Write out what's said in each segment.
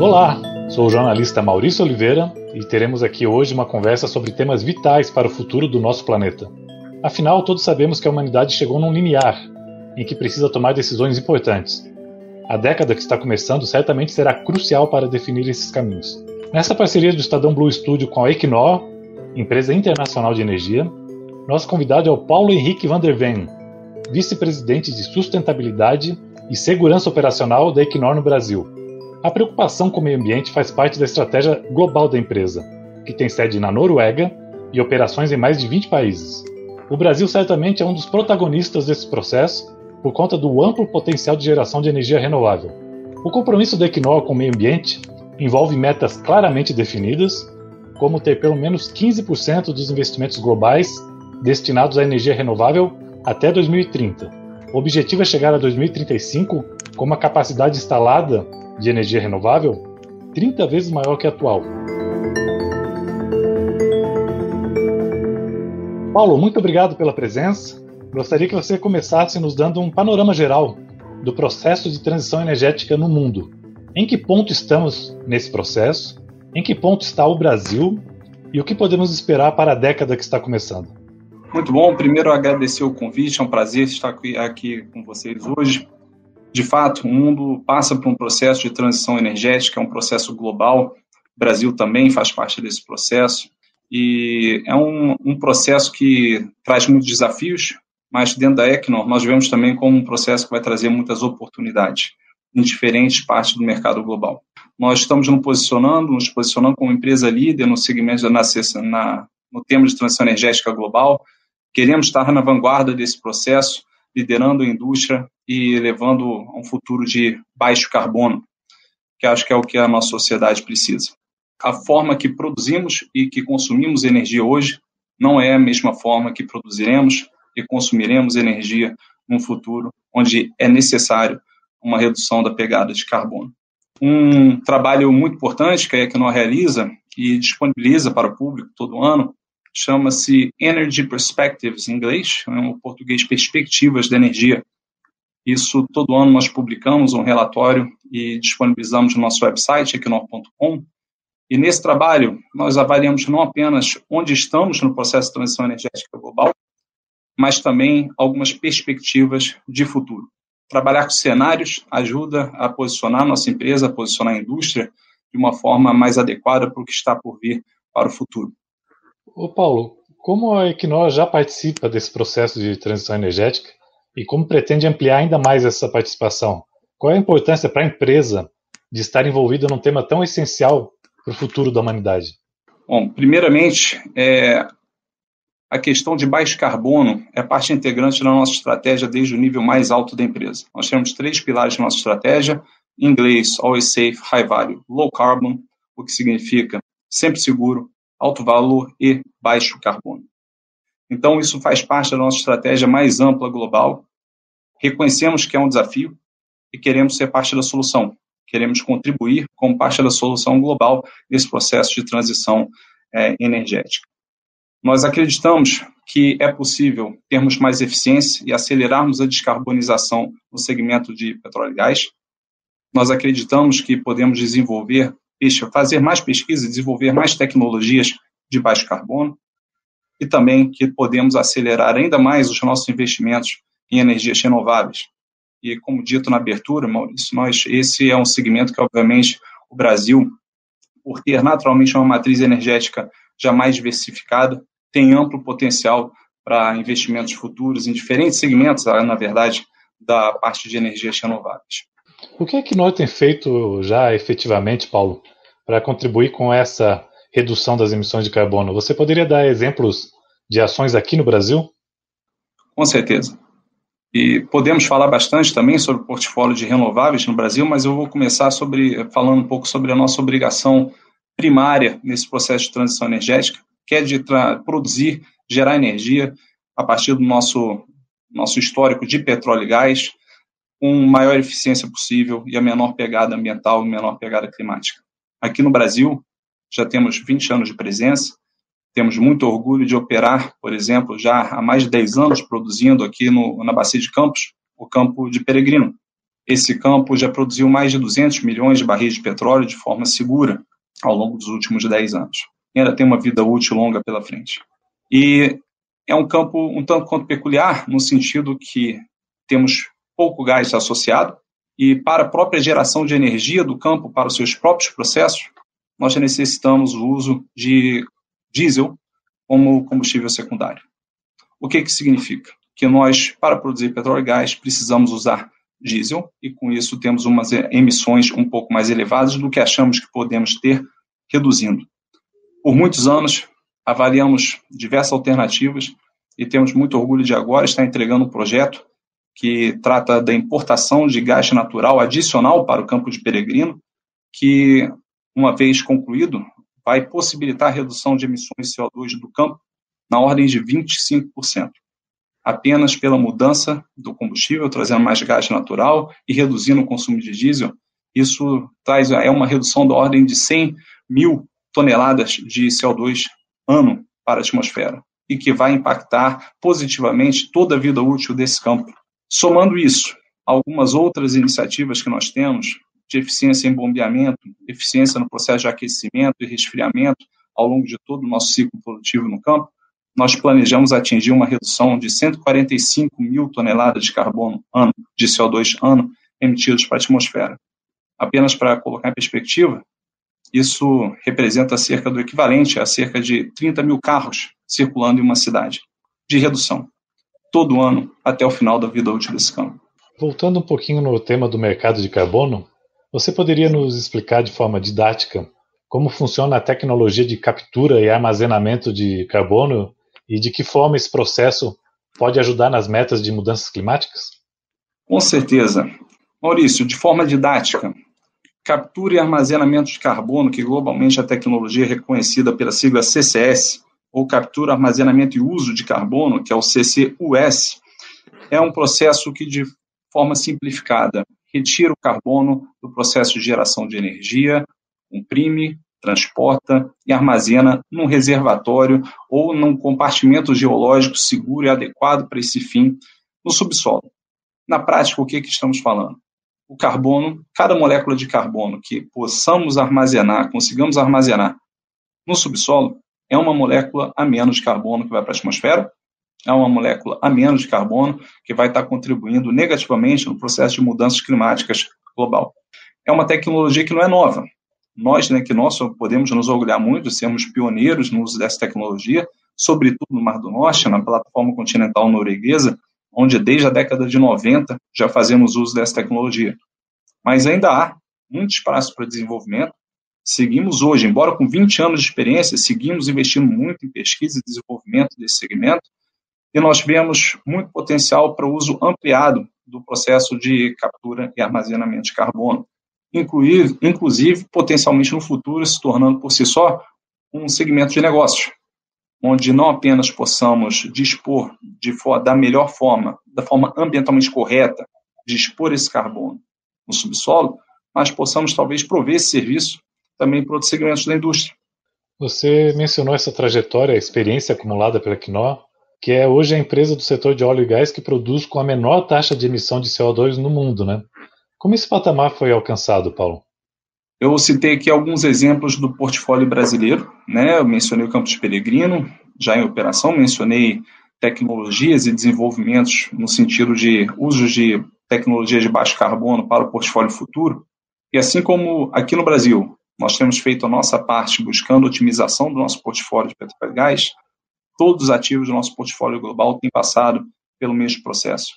Olá, sou o jornalista Maurício Oliveira e teremos aqui hoje uma conversa sobre temas vitais para o futuro do nosso planeta. Afinal, todos sabemos que a humanidade chegou num limiar em que precisa tomar decisões importantes. A década que está começando certamente será crucial para definir esses caminhos. Nessa parceria do Estadão Blue Studio com a Equinor, empresa internacional de energia, nosso convidado é o Paulo Henrique van der Ven, vice-presidente de sustentabilidade e segurança operacional da Equinor no Brasil. A preocupação com o meio ambiente faz parte da estratégia global da empresa, que tem sede na Noruega e operações em mais de 20 países. O Brasil certamente é um dos protagonistas desse processo por conta do amplo potencial de geração de energia renovável. O compromisso da Equinor com o meio ambiente envolve metas claramente definidas, como ter pelo menos 15% dos investimentos globais destinados à energia renovável até 2030. O objetivo é chegar a 2035 com uma capacidade instalada de energia renovável 30 vezes maior que a atual. Paulo, muito obrigado pela presença. Gostaria que você começasse nos dando um panorama geral do processo de transição energética no mundo. Em que ponto estamos nesse processo? Em que ponto está o Brasil? E o que podemos esperar para a década que está começando? Muito bom. Primeiro, agradecer o convite. É um prazer estar aqui com vocês hoje. De fato, o mundo passa por um processo de transição energética, é um processo global. O Brasil também faz parte desse processo. E é um, um processo que traz muitos desafios, mas dentro da Equinor nós vemos também como um processo que vai trazer muitas oportunidades em diferentes partes do mercado global. Nós estamos nos posicionando, nos posicionando como empresa líder no segmento da na, no tema de transição energética global. Queremos estar na vanguarda desse processo, liderando a indústria e levando a um futuro de baixo carbono, que acho que é o que a nossa sociedade precisa. A forma que produzimos e que consumimos energia hoje não é a mesma forma que produziremos e consumiremos energia no futuro, onde é necessário uma redução da pegada de carbono. Um trabalho muito importante que a Equinor realiza e disponibiliza para o público todo ano chama-se Energy Perspectives, em inglês, é um português Perspectivas da Energia. Isso, todo ano, nós publicamos um relatório e disponibilizamos no nosso website, equinor.com. E nesse trabalho, nós avaliamos não apenas onde estamos no processo de transição energética global, mas também algumas perspectivas de futuro. Trabalhar com cenários ajuda a posicionar nossa empresa, a posicionar a indústria de uma forma mais adequada para o que está por vir para o futuro. Ô Paulo, como a Equinor já participa desse processo de transição energética e como pretende ampliar ainda mais essa participação? Qual é a importância para a empresa de estar envolvida num tema tão essencial para o futuro da humanidade? Bom, primeiramente, é, a questão de baixo carbono é parte integrante da nossa estratégia desde o nível mais alto da empresa. Nós temos três pilares de nossa estratégia, em inglês, Always Safe, High Value, Low Carbon, o que significa sempre seguro, alto valor e baixo carbono. Então, isso faz parte da nossa estratégia mais ampla global. Reconhecemos que é um desafio e queremos ser parte da solução. Queremos contribuir como parte da solução global nesse processo de transição é, energética. Nós acreditamos que é possível termos mais eficiência e acelerarmos a descarbonização no segmento de petróleo e gás. Nós acreditamos que podemos desenvolver, fazer mais pesquisa desenvolver mais tecnologias de baixo carbono e também que podemos acelerar ainda mais os nossos investimentos em energias renováveis. E como dito na abertura, Maurício, nós esse é um segmento que obviamente o Brasil, por ter naturalmente uma matriz energética já mais diversificada, tem amplo potencial para investimentos futuros em diferentes segmentos, ah, na verdade, da parte de energias renováveis. O que é que nós tem feito já efetivamente, Paulo, para contribuir com essa redução das emissões de carbono? Você poderia dar exemplos de ações aqui no Brasil? Com certeza. E podemos falar bastante também sobre o portfólio de renováveis no Brasil, mas eu vou começar sobre falando um pouco sobre a nossa obrigação primária nesse processo de transição energética, que é de produzir, gerar energia a partir do nosso, nosso histórico de petróleo e gás, com maior eficiência possível e a menor pegada ambiental e menor pegada climática. Aqui no Brasil, já temos 20 anos de presença, temos muito orgulho de operar, por exemplo, já há mais de 10 anos produzindo aqui no, na Bacia de Campos, o campo de Peregrino. Esse campo já produziu mais de 200 milhões de barris de petróleo de forma segura ao longo dos últimos 10 anos. E ainda tem uma vida útil longa pela frente. E é um campo um tanto quanto peculiar, no sentido que temos pouco gás associado, e para a própria geração de energia do campo, para os seus próprios processos, nós necessitamos o uso de diesel como combustível secundário. O que, que significa? Que nós, para produzir petróleo e gás, precisamos usar diesel e, com isso, temos umas emissões um pouco mais elevadas do que achamos que podemos ter, reduzindo. Por muitos anos, avaliamos diversas alternativas e temos muito orgulho de agora estar entregando um projeto que trata da importação de gás natural adicional para o campo de Peregrino, que, uma vez concluído, vai possibilitar a redução de emissões de CO2 do campo na ordem de 25%, apenas pela mudança do combustível, trazendo mais gás natural e reduzindo o consumo de diesel. Isso traz é uma redução da ordem de 100 mil toneladas de CO2 ano para a atmosfera e que vai impactar positivamente toda a vida útil desse campo. Somando isso, algumas outras iniciativas que nós temos de eficiência em bombeamento, eficiência no processo de aquecimento e resfriamento ao longo de todo o nosso ciclo produtivo no campo, nós planejamos atingir uma redução de 145 mil toneladas de carbono ano, de CO2 ano, emitidos para a atmosfera. Apenas para colocar em perspectiva, isso representa cerca do equivalente a cerca de 30 mil carros circulando em uma cidade, de redução todo ano até o final da vida útil desse campo. Voltando um pouquinho no tema do mercado de carbono, você poderia nos explicar de forma didática como funciona a tecnologia de captura e armazenamento de carbono e de que forma esse processo pode ajudar nas metas de mudanças climáticas? Com certeza. Maurício, de forma didática, captura e armazenamento de carbono, que globalmente a tecnologia é reconhecida pela sigla CCS, ou captura, armazenamento e uso de carbono, que é o CCUS, é um processo que, de forma simplificada, retira o carbono do processo de geração de energia, comprime, transporta e armazena num reservatório ou num compartimento geológico seguro e adequado para esse fim no subsolo. Na prática, o que, que estamos falando? O carbono, cada molécula de carbono que possamos armazenar, consigamos armazenar no subsolo, é uma molécula a menos de carbono que vai para a atmosfera, é uma molécula a menos de carbono que vai estar contribuindo negativamente no processo de mudanças climáticas global. É uma tecnologia que não é nova. Nós, né, que nós podemos nos orgulhar muito de sermos pioneiros no uso dessa tecnologia, sobretudo no Mar do Norte, na plataforma continental norueguesa, onde desde a década de 90 já fazemos uso dessa tecnologia. Mas ainda há muito espaço para desenvolvimento Seguimos hoje, embora com 20 anos de experiência, seguimos investindo muito em pesquisa e desenvolvimento desse segmento, e nós vemos muito potencial para o uso ampliado do processo de captura e armazenamento de carbono, incluir, inclusive potencialmente no futuro se tornando por si só um segmento de negócios, onde não apenas possamos dispor de, da melhor forma, da forma ambientalmente correta, dispor esse carbono no subsolo, mas possamos talvez prover esse serviço também para outros segmentos da indústria. Você mencionou essa trajetória, a experiência acumulada pela Quinó, que é hoje a empresa do setor de óleo e gás que produz com a menor taxa de emissão de CO2 no mundo, né? Como esse patamar foi alcançado, Paulo? Eu citei aqui alguns exemplos do portfólio brasileiro, né? Eu mencionei o Campos Peregrino, já em operação, mencionei tecnologias e desenvolvimentos no sentido de uso de tecnologias de baixo carbono para o portfólio futuro. E assim como aqui no Brasil, nós temos feito a nossa parte buscando otimização do nosso portfólio de petróleo e gás. Todos os ativos do nosso portfólio global têm passado pelo mesmo processo,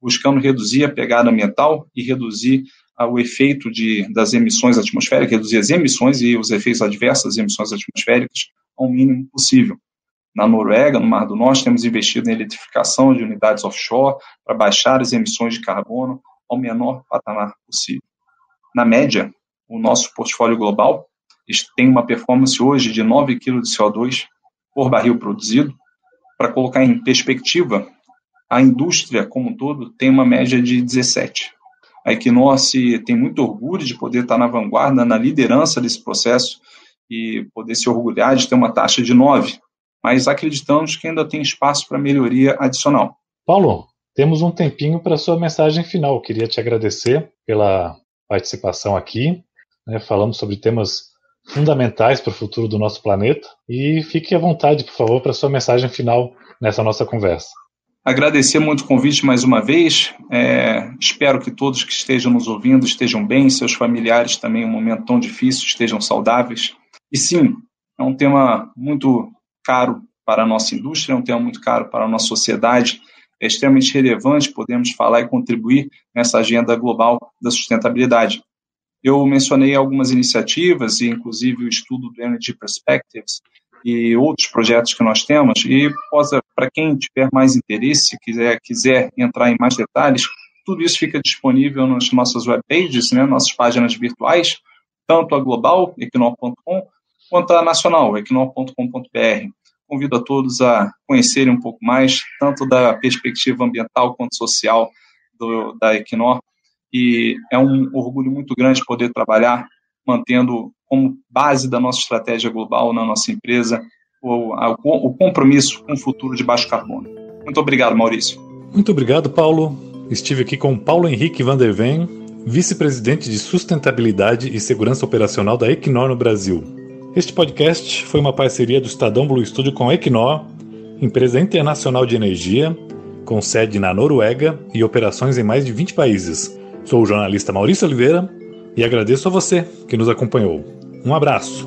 buscando reduzir a pegada ambiental e reduzir ah, o efeito de, das emissões atmosféricas, reduzir as emissões e os efeitos adversos das emissões atmosféricas ao mínimo possível. Na Noruega, no Mar do Norte, temos investido em eletrificação de unidades offshore para baixar as emissões de carbono ao menor patamar possível. Na média, o nosso portfólio global tem uma performance hoje de 9 kg de CO2 por barril produzido. Para colocar em perspectiva, a indústria como um todo tem uma média de 17. A Equinor tem muito orgulho de poder estar na vanguarda, na liderança desse processo e poder se orgulhar de ter uma taxa de 9, mas acreditamos que ainda tem espaço para melhoria adicional. Paulo, temos um tempinho para sua mensagem final. Queria te agradecer pela participação aqui. Né? Falamos sobre temas fundamentais para o futuro do nosso planeta. E fique à vontade, por favor, para sua mensagem final nessa nossa conversa. Agradecer muito o convite mais uma vez. É, espero que todos que estejam nos ouvindo estejam bem, seus familiares também, um momento tão difícil, estejam saudáveis. E sim, é um tema muito caro para a nossa indústria, é um tema muito caro para a nossa sociedade. É extremamente relevante podemos falar e contribuir nessa agenda global da sustentabilidade. Eu mencionei algumas iniciativas, inclusive o estudo do Energy Perspectives, e outros projetos que nós temos. E para quem tiver mais interesse, quiser, quiser entrar em mais detalhes, tudo isso fica disponível nas nossas webpages, né, nossas páginas virtuais, tanto a global, equinor.com, quanto a nacional, equinor.com.br. Convido a todos a conhecerem um pouco mais, tanto da perspectiva ambiental quanto social do, da Equinor. E é um orgulho muito grande poder trabalhar mantendo como base da nossa estratégia global na nossa empresa o, a, o compromisso com o futuro de baixo carbono. Muito obrigado, Maurício. Muito obrigado, Paulo. Estive aqui com Paulo Henrique Van der Ven, vice-presidente de sustentabilidade e segurança operacional da Equinor no Brasil. Este podcast foi uma parceria do Estadão Blue Studio com a Equinor, empresa internacional de energia, com sede na Noruega e operações em mais de 20 países. Sou o jornalista Maurício Oliveira e agradeço a você que nos acompanhou. Um abraço.